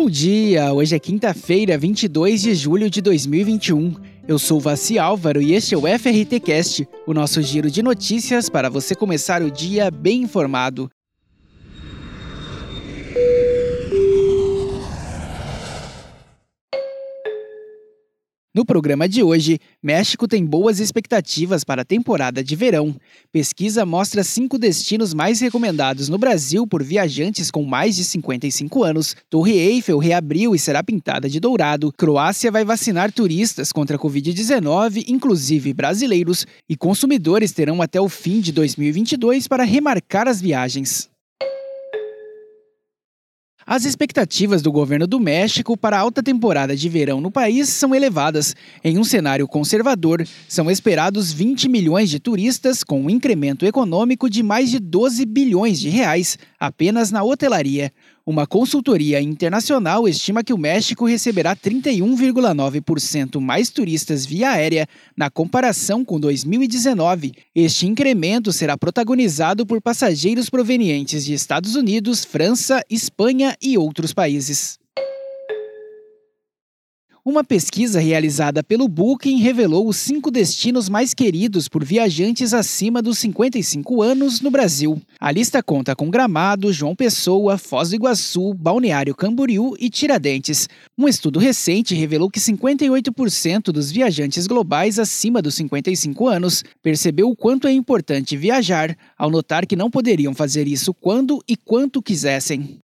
Bom dia, hoje é quinta-feira, 22 de julho de 2021. Eu sou Vaci Álvaro e este é o FRT Cast, o nosso giro de notícias para você começar o dia bem informado. No programa de hoje, México tem boas expectativas para a temporada de verão. Pesquisa mostra cinco destinos mais recomendados no Brasil por viajantes com mais de 55 anos. Torre Eiffel reabriu e será pintada de dourado. Croácia vai vacinar turistas contra a Covid-19, inclusive brasileiros, e consumidores terão até o fim de 2022 para remarcar as viagens. As expectativas do governo do México para a alta temporada de verão no país são elevadas. Em um cenário conservador, são esperados 20 milhões de turistas, com um incremento econômico de mais de 12 bilhões de reais apenas na hotelaria. Uma consultoria internacional estima que o México receberá 31,9% mais turistas via aérea na comparação com 2019. Este incremento será protagonizado por passageiros provenientes de Estados Unidos, França, Espanha e outros países. Uma pesquisa realizada pelo Booking revelou os cinco destinos mais queridos por viajantes acima dos 55 anos no Brasil. A lista conta com Gramado, João Pessoa, Foz do Iguaçu, Balneário Camboriú e Tiradentes. Um estudo recente revelou que 58% dos viajantes globais acima dos 55 anos percebeu o quanto é importante viajar, ao notar que não poderiam fazer isso quando e quanto quisessem.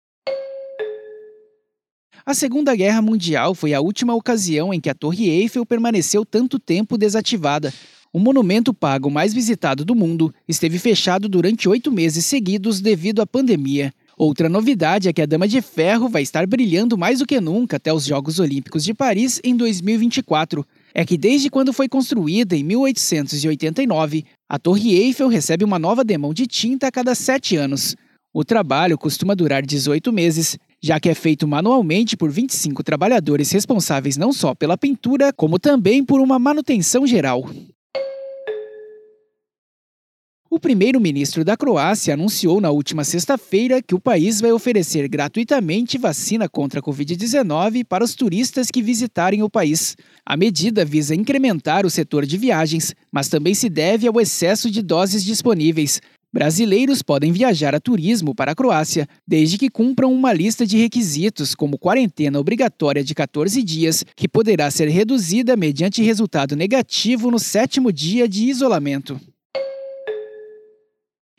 A Segunda Guerra Mundial foi a última ocasião em que a Torre Eiffel permaneceu tanto tempo desativada. O monumento pago mais visitado do mundo esteve fechado durante oito meses seguidos devido à pandemia. Outra novidade é que a Dama de Ferro vai estar brilhando mais do que nunca até os Jogos Olímpicos de Paris em 2024. É que desde quando foi construída em 1889, a Torre Eiffel recebe uma nova demão de tinta a cada sete anos. O trabalho costuma durar 18 meses já que é feito manualmente por 25 trabalhadores responsáveis não só pela pintura, como também por uma manutenção geral. O primeiro-ministro da Croácia anunciou na última sexta-feira que o país vai oferecer gratuitamente vacina contra a Covid-19 para os turistas que visitarem o país. A medida visa incrementar o setor de viagens, mas também se deve ao excesso de doses disponíveis, Brasileiros podem viajar a turismo para a Croácia, desde que cumpram uma lista de requisitos, como quarentena obrigatória de 14 dias, que poderá ser reduzida mediante resultado negativo no sétimo dia de isolamento.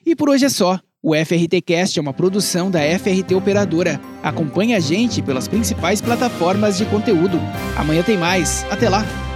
E por hoje é só. O FRT Cast é uma produção da FRT Operadora. Acompanhe a gente pelas principais plataformas de conteúdo. Amanhã tem mais. Até lá!